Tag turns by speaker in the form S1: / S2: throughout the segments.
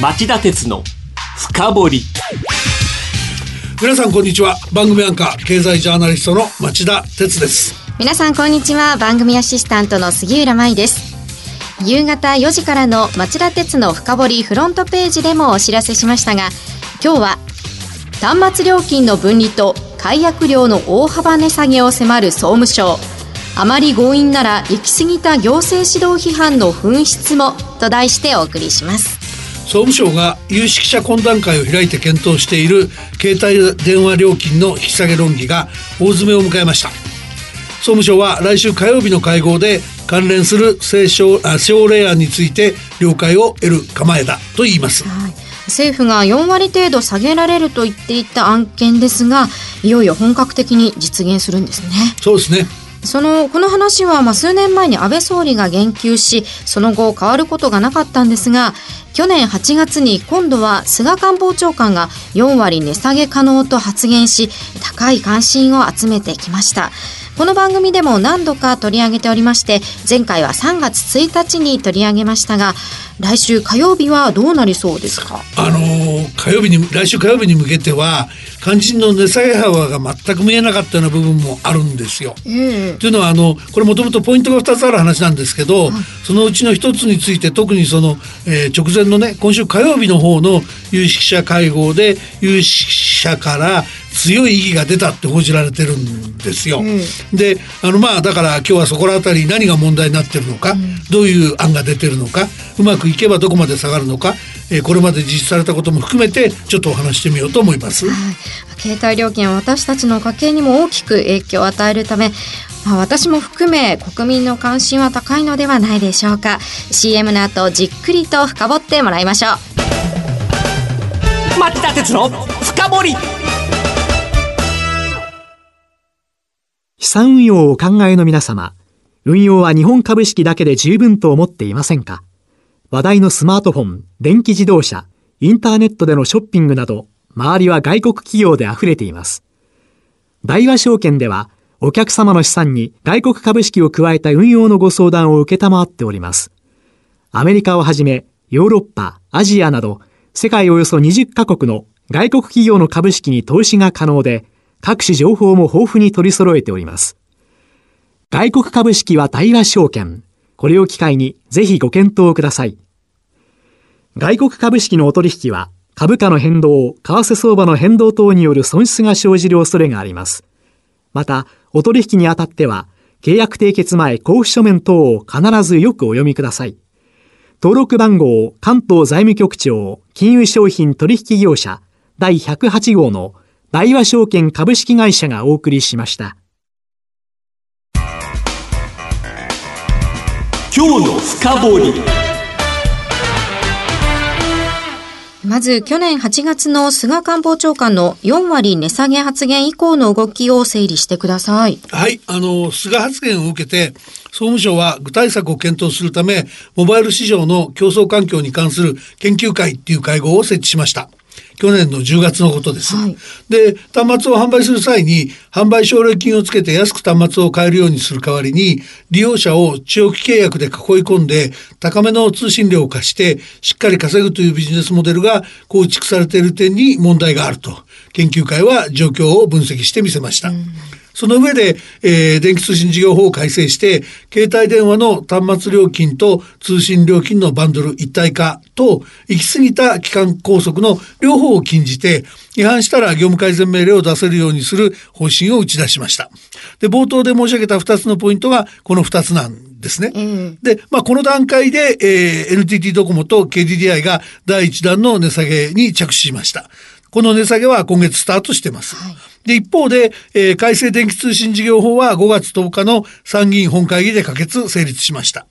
S1: 町田鉄の深掘り。
S2: 皆さんこんにちは。番組アンカー経済ジャーナリストの町田鉄です。
S3: 皆さんこんにちは。番組アシスタントの杉浦舞です。夕方4時からの町田鉄の深掘りフロントページでもお知らせしましたが今日は端末料金の分離と解約料の大幅値下げを迫る総務省。あまり強引なら行き過ぎた行政指導批判の紛失もと題してお送りします
S2: 総務省が有識者懇談会を開いて検討している携帯電話料金の引き下げ論議が大詰めを迎えました。総務省は来週火曜日の会合で関連する政省令案について了解を得る構えだと言います、はい、
S3: 政府が4割程度下げられると言っていた案件ですがいよいよ本格的に実現するんですね。
S2: そうですね
S3: そのこの話はまあ数年前に安倍総理が言及しその後変わることがなかったんですが去年8月に今度は菅官房長官が4割値下げ可能と発言し高い関心を集めてきました。この番組でも何度か取り上げておりまして前回は3月1日に取り上げましたが来週火曜日はどうなりそうですか？
S2: あの火曜日に来週火曜日に向けては肝心の値下げ幅が全く見えなかったような部分もあるんですよ。えー、というのはあのこれもともとポイントが2つある話なんですけど、はい、そのうちの1つについて特にその、えー、直前のね今週火曜日の方の有識者会合で有識者から強い意義が出たって報じられてるんですよ。うん、であのまあだから今日はそこら辺り何が問題になってるのか、うん、どういう案が出てるのかうまくいけばどこまで下がるのか、えー、これまで実施されたことも含めてちょっとお話してみようと思います。はい、
S3: 携帯料金は私たちの家計にも大きく影響を与えるためまあ、私も含め国民の関心は高いのではないでしょうか。CM の後じっくりと深掘ってもらいましょ
S1: う。町田鉄の深掘
S4: 資産運用をお考えの皆様運用は日本株式だけで十分と思っていませんか？話題のスマートフォン、電気自動車、インターネットでのショッピングなど、周りは外国企業で溢れています。大和証券では、お客様の資産に外国株式を加えた運用のご相談を受けたまわっております。アメリカをはじめ、ヨーロッパ、アジアなど、世界およそ20カ国の外国企業の株式に投資が可能で、各種情報も豊富に取り揃えております。外国株式は大和証券。これを機会にぜひご検討ください。外国株式のお取引は株価の変動、為替相場の変動等による損失が生じる恐れがあります。また、お取引にあたっては、契約締結前交付書面等を必ずよくお読みください。登録番号関東財務局長金融商品取引業者第108号の大和証券株式会社がお送りしました。
S1: 今日の深掘り
S3: まず去年8月の菅官房長官の4割値下げ発言以降の動きを整理してください。
S2: はい、あの菅発言を受けて総務省は具体策を検討するためモバイル市場の競争環境に関する研究会っていう会合を設置しました。去年の10月のことです。はい、で端末を販売する際に販売奨励金をつけて安く端末を買えるようにする代わりに利用者を長期契約で囲い込んで高めの通信料を貸してしっかり稼ぐというビジネスモデルが構築されている点に問題があると研究会は状況を分析してみせました。うんその上で、えー、電気通信事業法を改正して、携帯電話の端末料金と通信料金のバンドル一体化と、行き過ぎた期間拘束の両方を禁じて、違反したら業務改善命令を出せるようにする方針を打ち出しました。で、冒頭で申し上げた2つのポイントがこの2つなんですね。うん、で、まあ、この段階で、えー、NTT ドコモと KDDI が第1弾の値下げに着手しました。この値下げは今月スタートしてます。はいで、一方で、えー、改正電気通信事業法は5月10日の参議院本会議で可決成立しました。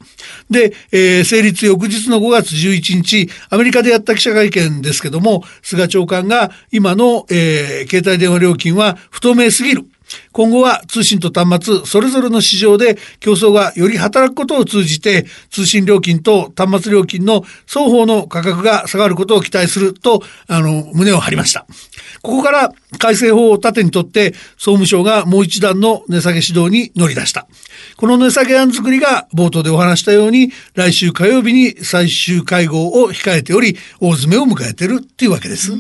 S2: で、えー、成立翌日の5月11日、アメリカでやった記者会見ですけども、菅長官が今の、えー、携帯電話料金は不透明すぎる。今後は通信と端末それぞれの市場で競争がより働くことを通じて通信料金と端末料金の双方の価格が下がることを期待するとあの胸を張りました。ここから改正法を盾にとって総務省がもう一段の値下げ指導に乗り出した。この値下げ案作りが冒頭でお話したように、来週火曜日に最終会合を控えており、大詰めを迎えてるっていうわけです。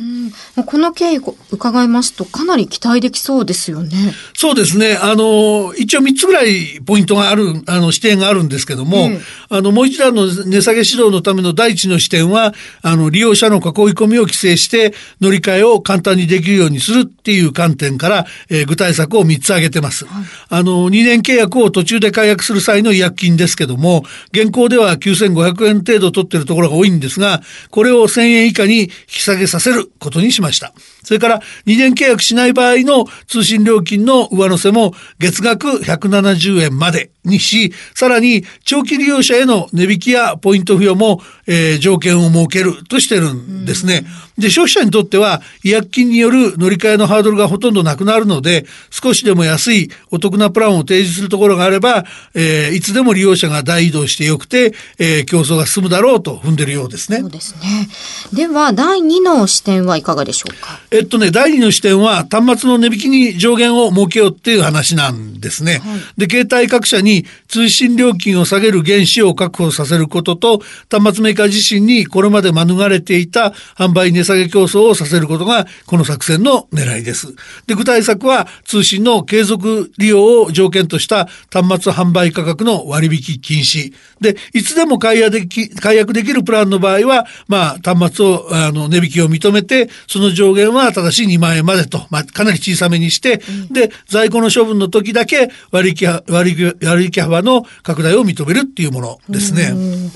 S3: この経緯を伺いますと、かなり期待できそうですよね。
S2: そうですね。あの、一応3つぐらいポイントがある、あの、視点があるんですけども、
S3: ええ
S2: あの、もう一段の値下げ指導のための第一の視点は、あの、利用者の囲い込みを規制して、乗り換えを簡単にできるようにするっていう観点から、えー具体策を3つ挙げてます。あの、2年契約を途中で解約する際の違約金ですけども、現行では9500円程度取っているところが多いんですが、これを1000円以下に引き下げさせることにしました。それから2年契約しない場合の通信料金の上乗せも月額170円までにし、さらに長期利用者への値引きやポイント付与も、えー条件を設けるとしてるんですね。で、消費者にとっては違約金による乗り換えのハードルがほとんどなくなるので、少しでも安いお得なプランを提示するところがあれば、えーいつでも利用者が大移動してよくて、えー競争が進むだろうと踏んでるようですね
S3: そう。ですね。では、第2の視点はいかがでしょうか？
S2: えっとね、第二の視点は端末の値引きに上限を設けようっていう話なんですね。で、携帯各社に通信料金を下げる原資を確保させることと、端末メーカー自身にこれまで免れていた販売値下げ競争をさせることが、この作戦の狙いです。で、具体策は通信の継続利用を条件とした端末販売価格の割引禁止。で、いつでも解約でき、解約できるプランの場合は、まあ、端末を、あの、値引きを認めて、その上限はただし2万円までと、まあ、かなり小さめにして、で、在庫の処分の時だけ割引は、割引、幅の拡大を認めるっていうものですね。
S3: うん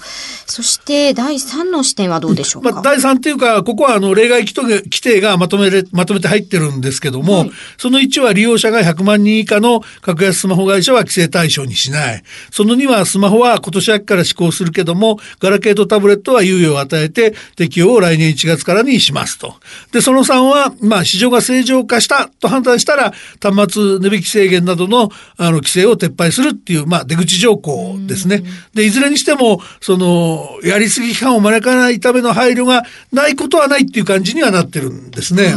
S3: そして、第3の視点はどうでしょうか？
S2: まあ、第3っていうか、ここはあの例外規定規定がまとめれ、まとめて入ってるんですけども、
S3: はい
S2: その1は利用者が100万人以下の格安スマホ会社は規制対象にしない。その2はスマホは今年秋から施行するけども、ガラケーとタブレットは猶予を与えて適用を来年1月からにしますと。で、その3は、まあ、市場が正常化したと判断したら、端末値引き制限などのあの規制を撤廃するっていう、まあ、出口条項ですね。で、いずれにしても、その、やりすぎ批判を招かないための配慮がないことはないっていう感じにはなってるんですね。
S3: はい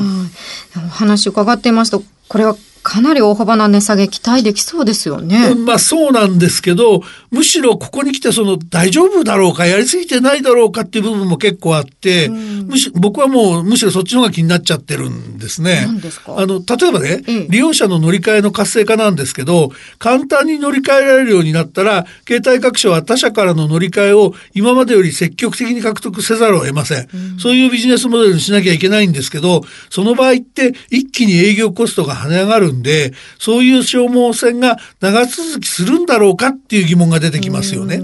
S3: お話伺っていますと、これはかなり大幅な値下げ期待できそうですよね。
S2: まあそうなんですけど、むしろここに来てその大丈夫だろうか、やりすぎてないだろうかっていう部分も結構あって、むし僕はもうむしろそっちの方が気になっちゃってるんですね。
S3: すか？
S2: あの、例えばね、
S3: ええ
S2: 利用者の乗り換えの活性化なんですけど、簡単に乗り換えられるようになったら、携帯各社は他社からの乗り換えを今までより積極的に獲得せざるを得ません。そういうビジネスモデルにしなきゃいけないんですけど、その場合って一気に営業コストが跳ね上がるんで、そういう消耗戦が長続きするんだろうかっていう疑問が出てきますよね。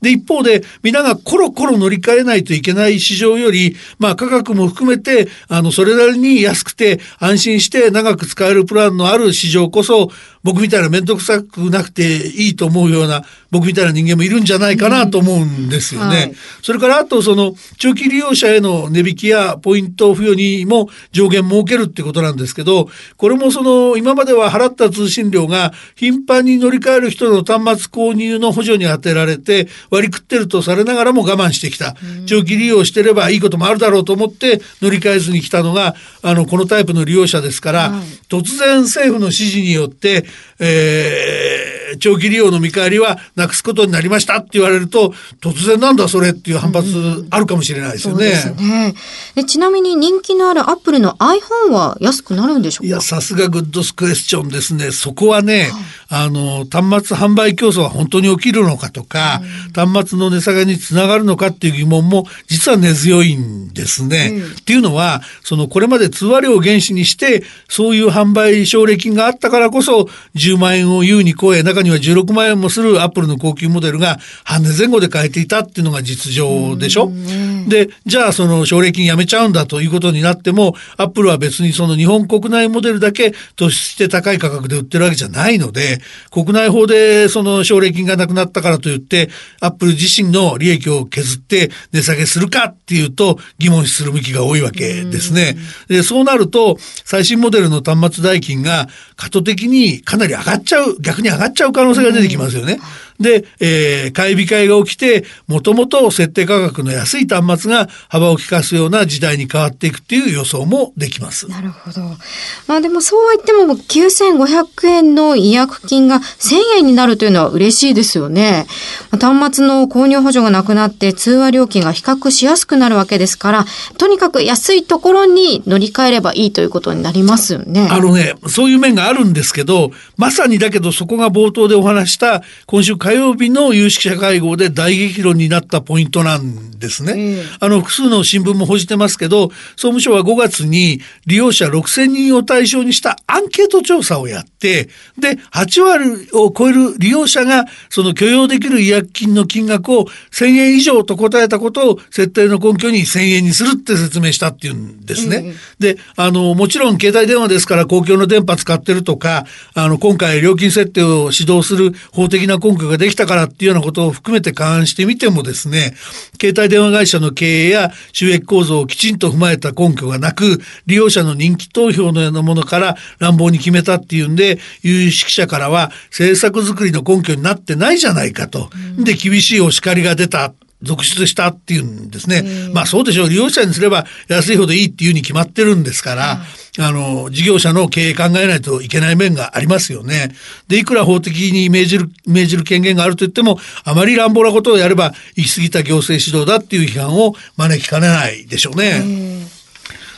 S2: で、一方で、皆がコロコロ乗り換えないといけない市場より、まあ価格も含めて、あの、それなりに安くて安心して長く使えるプランのある市場こそ、僕みたいな面倒くさくなくていいと思うような、僕みたいな人間もいるんじゃないかなと思うんですよね。
S3: はい
S2: それからあとその長期利用者への値引きやポイント付与にも上限設けるってことなんですけど、これもその今までは払った通信料が頻繁に乗り換える人の端末購入の補助に充てられて割り食ってるとされながらも我慢してきた。長期利用してればいいこともあるだろうと思って乗り換えずに来たのが、あの、このタイプの利用者ですから、
S3: はい
S2: 突然政府の指示によって、えー長期利用の見返りはなくすことになりましたって言われると、突然なんだそれっていう反発あるかもしれないですよね。
S3: そうですね。でちなみに人気のあるアップルの iPhone は安くなるんでしょうか？
S2: いうや、さすがグッドスクエスチョンですね。そこはね、あの、端末販売競争は本当に起きるのかとか、端末の値下げにつながるのかっていう疑問も実は根強いんですね。
S3: うん
S2: っていうのは、その、これまで通話料を原資にして、そういう販売奨励金があったからこそ、10万円を優に超え、中には16万円もするアップルの高級モデルが半値前後で買えていたっていうのが実情でしょ？で、じゃあその奨励金やめちゃうんだということになっても、アップルは別にその日本国内モデルだけ突出して高い価格で売ってるわけじゃないので、国内法でその奨励金がなくなったからといって、アップル自身の利益を削って値下げするかっていうと疑問視する向きが多いわけですね。で、そうなると、最新モデルの端末代金が過渡的にかなり上がっちゃう、逆に上がっちゃう可能性が出てきますよね。で、えー、買い控えが起きて、もともと設定価格の安い端末が幅を利かすような時代に変わっていくっていう予想もできます。
S3: なるほど。まあでもそうは言っても9500円の違約金が1000円になるというのは嬉しいですよね。端末の購入補助がなくなって通話料金が比較しやすくなるわけですから、とにかく安いところに乗り換えればいいということになりますよね。
S2: あのね、そういう面があるんですけど、まさにだけどそこが冒頭でお話した今週火火曜日の有識者会合で大激論になったポイントなんですね。あの複数の新聞も報じてますけど、総務省は5月に利用者6000人を対象にしたアンケート調査をやって、で、8割を超える利用者がその許容できる違約金の金額を1000円以上と答えたことを設定の根拠に1000円にするって説明したっていうんですね。で、あの、もちろん携帯電話ですから公共の電波使ってるとか、あの、今回料金設定を指導する法的な根拠ができたからっていうようなことを含めて勘案してみてもですね、携帯電話会社の経営や収益構造をきちんと踏まえた根拠がなく、利用者の人気投票のようなものから乱暴に決めたっていうんで、有識者からは政策作りの根拠になってないじゃないかと。で、厳しいお叱りが出た。続出したっていうんですね。まあそうでしょう。利用者にすれば安いほどいいっていうに決まってるんですから、あの、事業者の経営考えないといけない面がありますよね。で、いくら法的に命じる、命じる権限があると言っても、あまり乱暴なことをやれば行き過ぎた行政指導だっていう批判を招きかねないでしょうね。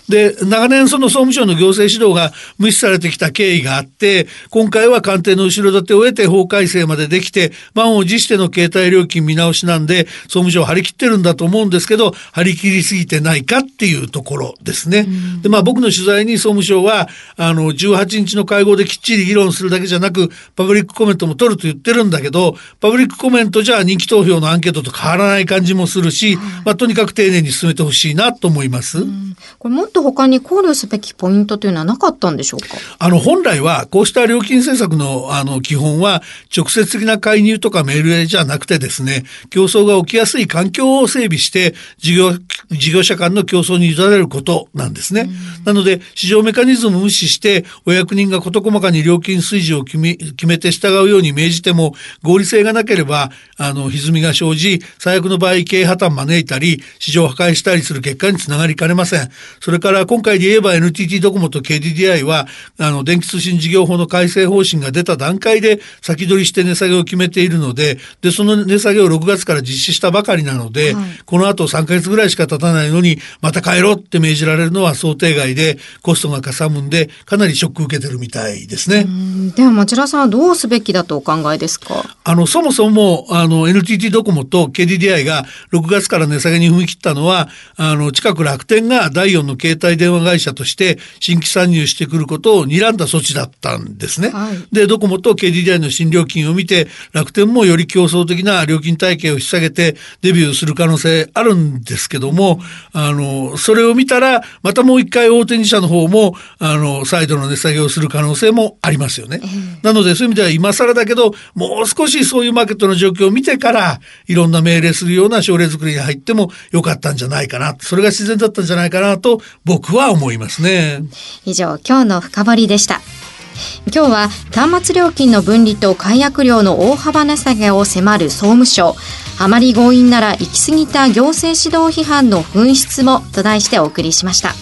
S2: で、長年その総務省の行政指導が無視されてきた経緯があって、今回は官邸の後ろ盾を得て法改正までできて、満を持しての携帯料金見直しなんで、総務省張り切ってるんだと思うんですけど、張り切りすぎてないかっていうところですね。で、まあ僕の取材に総務省は、あの、18日の会合できっちり議論するだけじゃなく、パブリックコメントも取ると言ってるんだけど、パブリックコメントじゃ人気投票のアンケートと変わらない感じもするし、まあとにかく丁寧に進めてほしいなと思います。
S3: これもっと他に考慮すべきポイントというのはなかったんでしょうか？
S2: あの、本来は、こうした料金政策の、あの、基本は、直接的な介入とかメールじゃなくてですね、競争が起きやすい環境を整備して、事業、事業者間の競争に委ねることなんですね。なので、市場メカニズムを無視して、お役人が事細かに料金水準を決め、決めて従うように命じても、合理性がなければ、あの、歪みが生じ、最悪の場合、経営破綻招いたり、市場を破壊したりする結果につながりかねません。それから、今回で言えば NTT ドコモと KDDI は、あの、電気通信事業法の改正方針が出た段階で先取りして値下げを決めているので、で、その値下げを6月から実施したばかりなので、はい、この後3ヶ月ぐらいしか経たないのに、また帰ろうって命じられるのは想定外で、コストがかさむんで、かなりショック受けてるみたいですね。
S3: では、町田さんはどうすべきだとお考えですか？
S2: あの、そもそも、あの、NTT ドコモと KDDI が6月から値下げに踏み切ったのは、あの、近く楽天が第4の携帯電話会社として新規参入してくることを睨んだ措置だったんですね。はい、で、ドコモと KDDI の新料金を見て、楽天もより競争的な料金体系を引き下げてデビューする可能性あるんですけども、あの、それを見たら、またもう一回大手2社の方も、あの、再度の値下げをする可能性もありますよね。なので、そういう意味では今更だけど、もう少しそういうマーケットの状況を見てから、いろんな命令するような症例作りに入ってもよかったんじゃないかな。それが自然だったんじゃないかなと僕は思いますね。
S3: 以上、今日の深掘りでした。今日は端末料金の分離と解約料の大幅値下げを迫る総務省。あまり強引なら行き過ぎた行政指導批判の紛失もと題してお送りしました。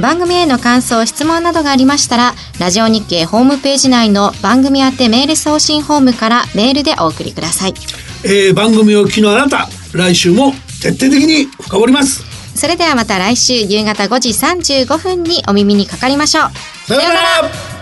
S3: 番組への感想、質問などがありましたら、ラジオ日経ホームページ内の番組宛てメール送信ホームからメールでお送りください。
S2: えー、番組を聞きのあなた、来週も徹底的に深掘ります。
S3: それではまた来週夕方5時35分にお耳にかかりましょう。
S2: さようなら